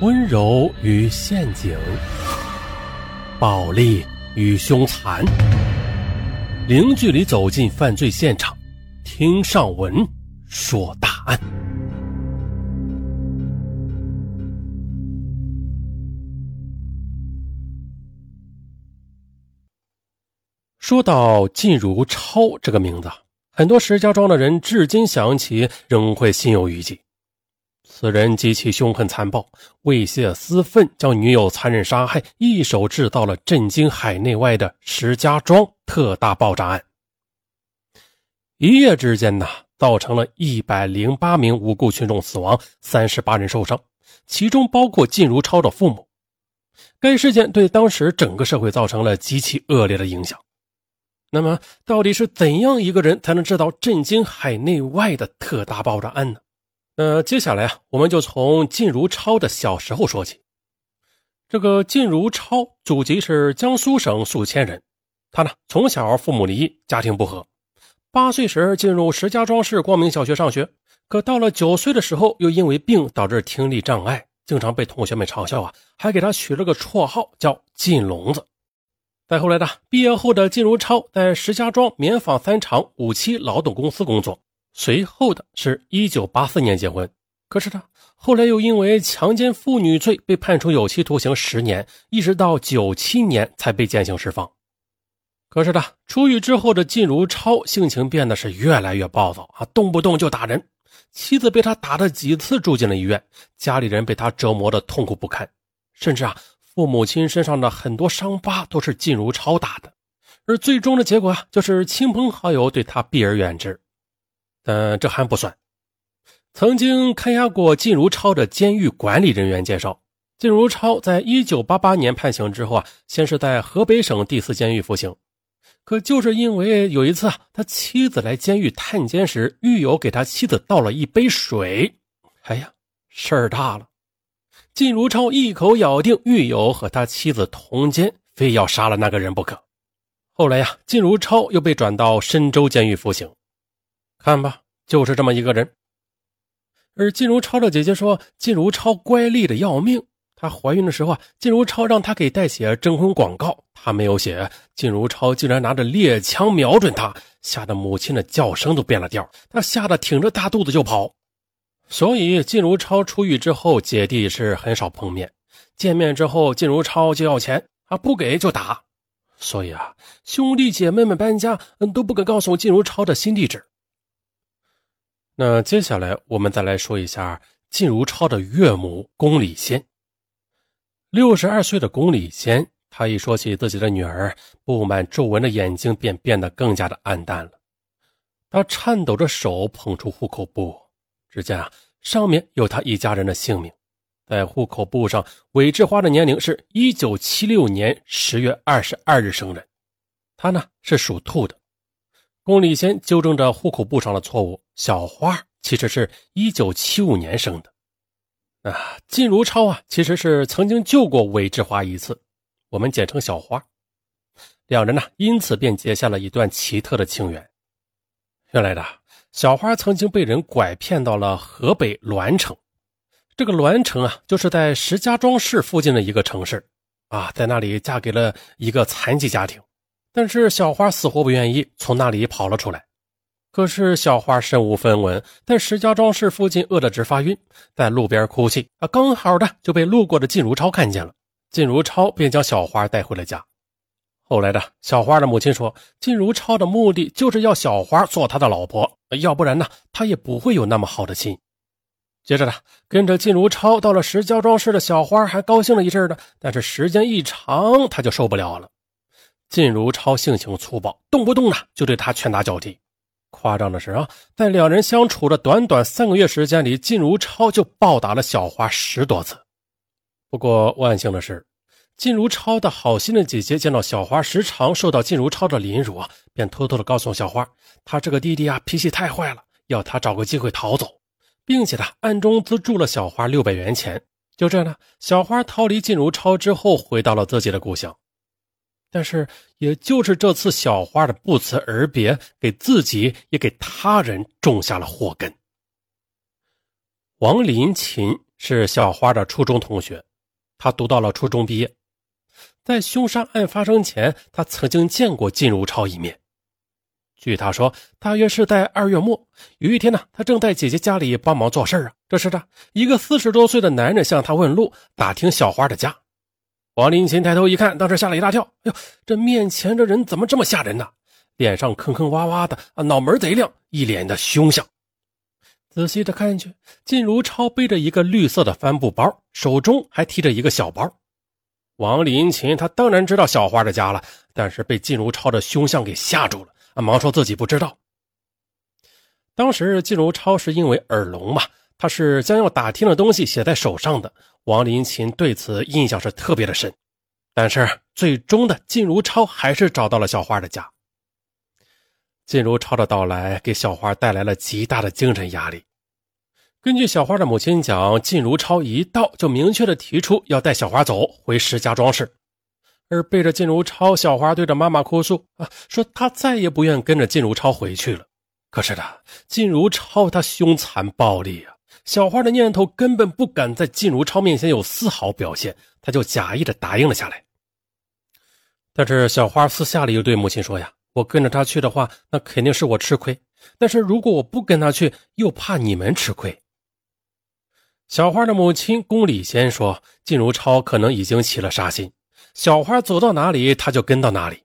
温柔与陷阱，暴力与凶残，零距离走进犯罪现场，听上文说大案。说到靳如超这个名字，很多石家庄的人至今想起仍会心有余悸。此人极其凶狠残暴，为泄私愤，将女友残忍杀害，一手制造了震惊海内外的石家庄特大爆炸案。一夜之间呢，造成了一百零八名无辜群众死亡，三十八人受伤，其中包括靳如超的父母。该事件对当时整个社会造成了极其恶劣的影响。那么，到底是怎样一个人才能制造震惊海内外的特大爆炸案呢？那接下来啊，我们就从靳如超的小时候说起。这个靳如超祖籍是江苏省宿迁人，他呢从小父母离异，家庭不和。八岁时进入石家庄市光明小学上学，可到了九岁的时候，又因为病导致听力障碍，经常被同学们嘲笑啊，还给他取了个绰号叫“靳聋子”。再后来呢毕业后的靳如超在石家庄棉纺三厂五七劳动公司工作，随后的是一九八四年结婚。可是他后来又因为强奸妇女罪被判处有期徒刑十年，一直到九七年才被减刑释放。可是他出狱之后的靳如超性情变得是越来越暴躁啊，动不动就打人，妻子被他打了几次住进了医院，家里人被他折磨的痛苦不堪，甚至啊。父母亲身上的很多伤疤都是靳如超打的，而最终的结果啊，就是亲朋好友对他避而远之。但这还不算，曾经看押过靳如超的监狱管理人员介绍，靳如超在一九八八年判刑之后啊，先是在河北省第四监狱服刑，可就是因为有一次啊，他妻子来监狱探监时，狱友给他妻子倒了一杯水，哎呀，事儿大了。靳如超一口咬定狱友和他妻子同奸，非要杀了那个人不可。后来呀，靳如超又被转到深州监狱服刑。看吧，就是这么一个人。而靳如超的姐姐说，靳如超乖戾的要命。她怀孕的时候啊，靳如超让她给代写征婚广告，她没有写。靳如超竟然拿着猎枪瞄准她，吓得母亲的叫声都变了调。她吓得挺着大肚子就跑。所以，靳如超出狱之后，姐弟是很少碰面。见面之后，靳如超就要钱，啊，不给就打。所以啊，兄弟姐妹们搬家，嗯，都不敢告诉靳如超的新地址。那接下来，我们再来说一下靳如超的岳母龚礼仙。六十二岁的龚礼仙，她一说起自己的女儿，布满皱纹的眼睛便变得更加的暗淡了。她颤抖着手捧出户口簿。只见啊，上面有他一家人的姓名，在户口簿上，韦志花的年龄是一九七六年十月二十二日生人，她呢是属兔的。龚礼先纠正着户口簿上的错误，小花其实是一九七五年生的。啊，靳如超啊，其实是曾经救过韦志华一次，我们简称小花。两人呢，因此便结下了一段奇特的情缘。原来的。小花曾经被人拐骗到了河北栾城，这个栾城啊，就是在石家庄市附近的一个城市啊，在那里嫁给了一个残疾家庭，但是小花死活不愿意从那里跑了出来。可是小花身无分文，在石家庄市附近饿得直发晕，在路边哭泣啊，刚好的就被路过的靳如超看见了，靳如超便将小花带回了家。后来的小花的母亲说：“靳如超的目的就是要小花做他的老婆，要不然呢，他也不会有那么好的心。”接着呢，跟着靳如超到了石家庄市的小花还高兴了一阵的，但是时间一长，他就受不了了。靳如超性情粗暴，动不动呢就对他拳打脚踢。夸张的是啊，在两人相处的短短三个月时间里，靳如超就暴打了小花十多次。不过万幸的是。靳如超的好心的姐姐见到小花时常受到靳如超的凌辱啊，便偷偷的告诉小花，他这个弟弟啊脾气太坏了，要他找个机会逃走，并且呢暗中资助了小花六百元钱。就这样呢，小花逃离靳如超之后，回到了自己的故乡。但是，也就是这次小花的不辞而别，给自己也给他人种下了祸根。王林琴是小花的初中同学，他读到了初中毕业。在凶杀案发生前，他曾经见过靳如超一面。据他说，大约是在二月末，有一天呢，他正在姐姐家里帮忙做事啊。这时呢，一个四十多岁的男人向他问路，打听小花的家。王林琴抬头一看，当时吓了一大跳。哎呦，这面前这人怎么这么吓人呢？脸上坑坑洼洼的啊，脑门贼亮，一脸的凶相。仔细的看去，靳如超背着一个绿色的帆布包，手中还提着一个小包。王林琴他当然知道小花的家了，但是被靳如超的凶相给吓住了，啊，忙说自己不知道。当时靳如超是因为耳聋嘛。他是将要打听的东西写在手上的，王林琴对此印象是特别的深。但是最终的靳如超还是找到了小花的家。靳如超的到来给小花带来了极大的精神压力。根据小花的母亲讲，靳如超一到就明确的提出要带小花走回石家庄市，而背着靳如超，小花对着妈妈哭诉啊，说她再也不愿跟着靳如超回去了。可是呢，靳如超他凶残暴力啊。小花的念头根本不敢在靳如超面前有丝毫表现，他就假意的答应了下来。但是小花私下里又对母亲说：“呀，我跟着他去的话，那肯定是我吃亏；但是如果我不跟他去，又怕你们吃亏。”小花的母亲宫里先说：“靳如超可能已经起了杀心，小花走到哪里，他就跟到哪里。”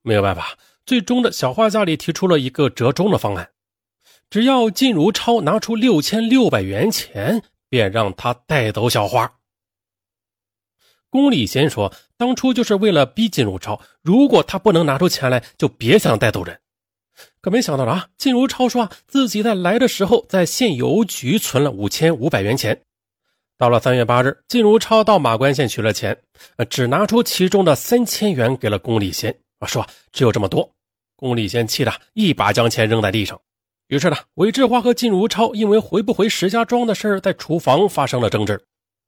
没有办法，最终的小花家里提出了一个折中的方案。只要靳如超拿出六千六百元钱，便让他带走小花。宫里贤说，当初就是为了逼靳如超，如果他不能拿出钱来，就别想带走人。可没想到啊，靳如超说自己在来的时候在县邮局存了五千五百元钱。到了三月八日，靳如超到马关县取了钱，只拿出其中的三千元给了宫里贤，说只有这么多。宫里贤气的一把将钱扔在地上。于是呢，韦志华和靳如超因为回不回石家庄的事在厨房发生了争执。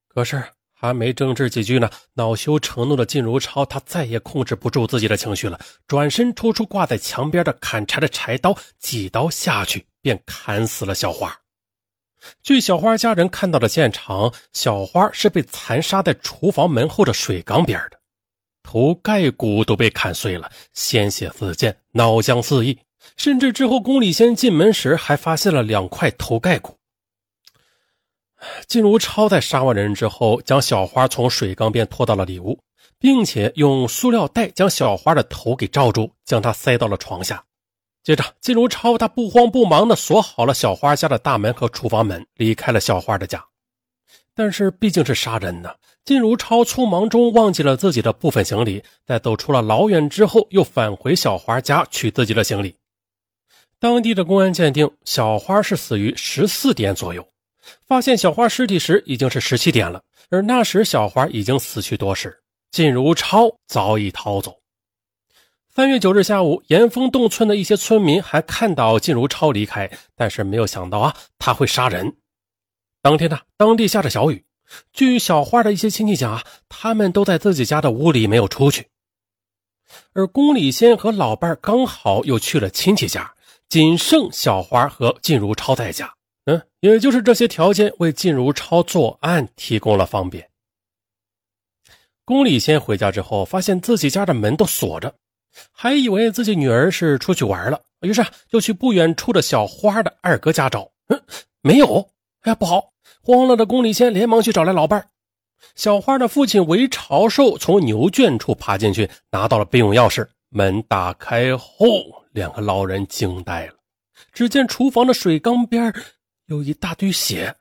可是还没争执几句呢，恼羞成怒的靳如超他再也控制不住自己的情绪了，转身抽出挂在墙边的砍柴的柴刀，几刀下去便砍死了小花。据小花家人看到的现场，小花是被残杀在厨房门后的水缸边的，头盖骨都被砍碎了，鲜血四溅，脑浆四溢。甚至之后，宫里仙进门时还发现了两块头盖骨。靳如超在杀完人之后，将小花从水缸边拖到了里屋，并且用塑料袋将小花的头给罩住，将她塞到了床下。接着，靳如超他不慌不忙地锁好了小花家的大门和厨房门，离开了小花的家。但是毕竟是杀人呢，靳如超匆忙中忘记了自己的部分行李，在走出了老远之后，又返回小花家取自己的行李。当地的公安鉴定，小花是死于十四点左右。发现小花尸体时已经是十七点了，而那时小花已经死去多时，靳如超早已逃走。三月九日下午，岩峰洞村的一些村民还看到靳如超离开，但是没有想到啊，他会杀人。当天呢，当地下着小雨。据小花的一些亲戚讲啊，他们都在自己家的屋里没有出去，而宫里仙和老伴刚好又去了亲戚家。仅剩小花和靳如超在家，嗯，也就是这些条件为靳如超作案提供了方便。宫里先回家之后，发现自己家的门都锁着，还以为自己女儿是出去玩了，于是就去不远处的小花的二哥家找，嗯，没有。哎呀，不好！慌了的宫里先连忙去找来老伴小花的父亲韦朝寿从牛圈处爬进去，拿到了备用钥匙，门打开后。两个老人惊呆了，只见厨房的水缸边有一大堆血，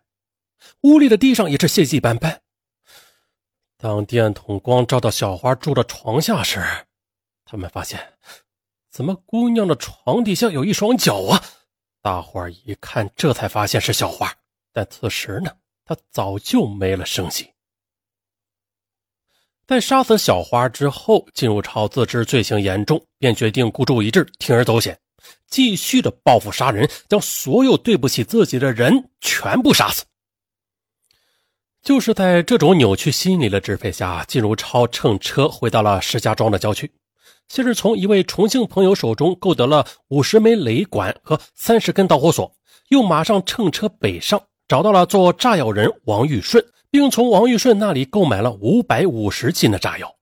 屋里的地上也是血迹斑斑。当电筒光照到小花住的床下时，他们发现，怎么姑娘的床底下有一双脚啊？大伙儿一看，这才发现是小花，但此时呢，她早就没了声息。在杀死小花之后，靳如超自知罪行严重，便决定孤注一掷，铤而走险，继续的报复杀人，将所有对不起自己的人全部杀死。就是在这种扭曲心理的支配下，靳如超乘车回到了石家庄的郊区，先是从一位重庆朋友手中购得了五十枚雷管和三十根导火索，又马上乘车北上，找到了做炸药人王玉顺，并从王玉顺那里购买了五百五十斤的炸药。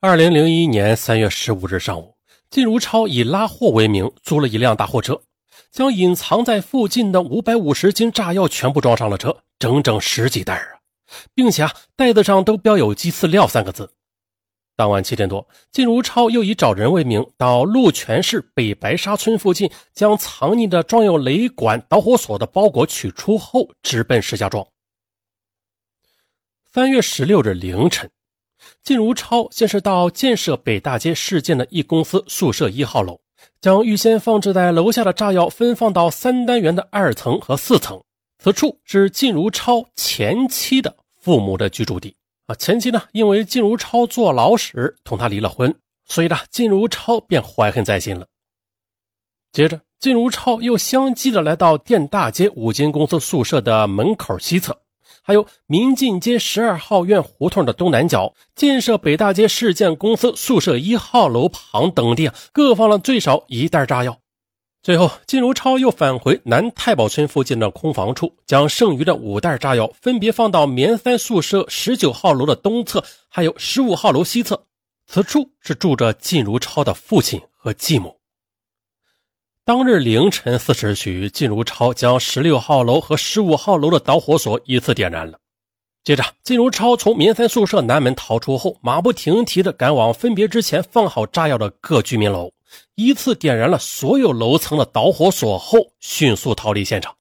二零零一年三月十五日上午，靳如超以拉货为名租了一辆大货车，将隐藏在附近的五百五十斤炸药全部装上了车，整整十几袋啊，并且啊，袋子上都标有“鸡饲料”三个字。当晚七点多，靳如超又以找人为名，到鹿泉市北白沙村附近，将藏匿的装有雷管、导火索的包裹取出后，直奔石家庄。三月十六日凌晨，靳如超先是到建设北大街事件的一公司宿舍一号楼，将预先放置在楼下的炸药分放到三单元的二层和四层，此处是靳如超前妻的父母的居住地。啊，前妻呢，因为靳如超坐牢时同他离了婚，所以呢，靳如超便怀恨在心了。接着，靳如超又相继的来到电大街五金公司宿舍的门口西侧，还有民进街十二号院胡同的东南角、建设北大街市建公司宿舍一号楼旁等地，各放了最少一袋炸药。最后，靳如超又返回南太保村附近的空房处，将剩余的五袋炸药分别放到棉三宿舍十九号楼的东侧，还有十五号楼西侧。此处是住着靳如超的父亲和继母。当日凌晨四时许，靳如超将十六号楼和十五号楼的导火索依次点燃了。接着，靳如超从民三宿舍南门逃出后，马不停蹄地赶往分别之前放好炸药的各居民楼。依次点燃了所有楼层的导火索后，迅速逃离现场。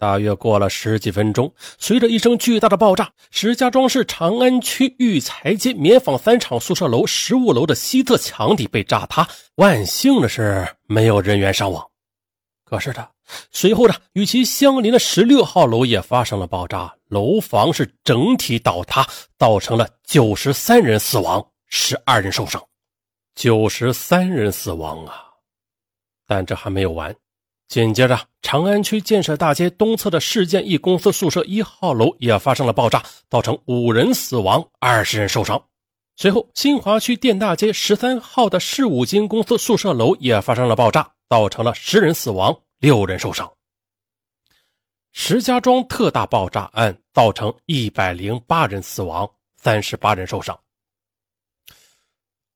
大约过了十几分钟，随着一声巨大的爆炸，石家庄市长安区育才街棉纺三厂宿舍楼十五楼的西侧墙体被炸塌。万幸的是，没有人员伤亡。可是的，随后的与其相邻的十六号楼也发生了爆炸，楼房是整体倒塌，造成了九十三人死亡，十二人受伤。九十三人死亡啊！但这还没有完，紧接着长安区建设大街东侧的市建一公司宿舍一号楼也发生了爆炸，造成五人死亡，二十人受伤。随后，新华区电大街十三号的市五金公司宿舍楼也发生了爆炸，造成了十人死亡，六人受伤。石家庄特大爆炸案造成一百零八人死亡，三十八人受伤。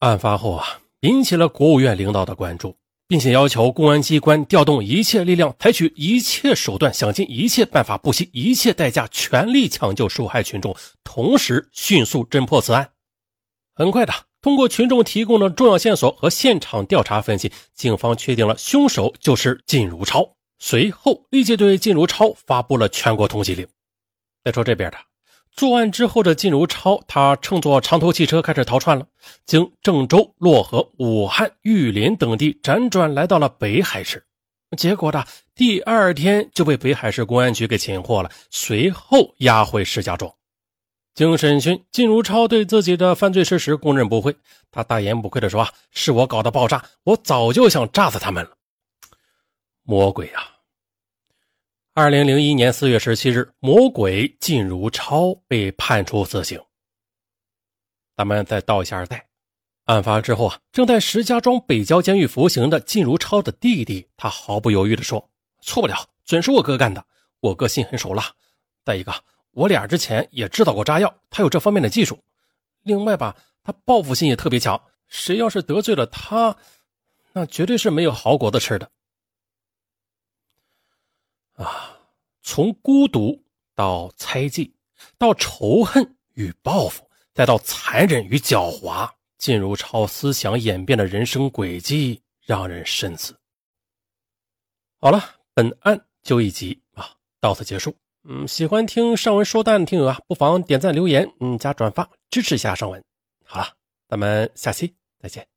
案发后啊，引起了国务院领导的关注，并且要求公安机关调动一切力量，采取一切手段，想尽一切办法，不惜一切代价，全力抢救受害群众，同时迅速侦破此案。很快的，通过群众提供的重要线索和现场调查分析，警方确定了凶手就是靳如超。随后，立即对靳如超发布了全国通缉令。再说这边的。作案之后的靳如超，他乘坐长途汽车开始逃窜了，经郑州、漯河、武汉、玉林等地辗转来到了北海市，结果呢，第二天就被北海市公安局给擒获了，随后押回石家庄。经审讯，靳如超对自己的犯罪事实供认不讳，他大言不愧地说：“啊，是我搞的爆炸，我早就想炸死他们了。”魔鬼啊！二零零一年四月十七日，魔鬼靳如超被判处死刑。咱们再倒一下带，案发之后啊，正在石家庄北郊监狱服刑的靳如超的弟弟，他毫不犹豫地说：“错不了，准是我哥干的。我哥心狠手辣。再一个，我俩之前也制造过炸药，他有这方面的技术。另外吧，他报复心也特别强。谁要是得罪了他，那绝对是没有好果子吃的。”啊，从孤独到猜忌，到仇恨与报复，再到残忍与狡猾，靳如超思想演变的人生轨迹让人深思。好了，本案就一集啊，到此结束。嗯，喜欢听上文说蛋的听友啊，不妨点赞、留言、嗯加转发支持一下上文。好了，咱们下期再见。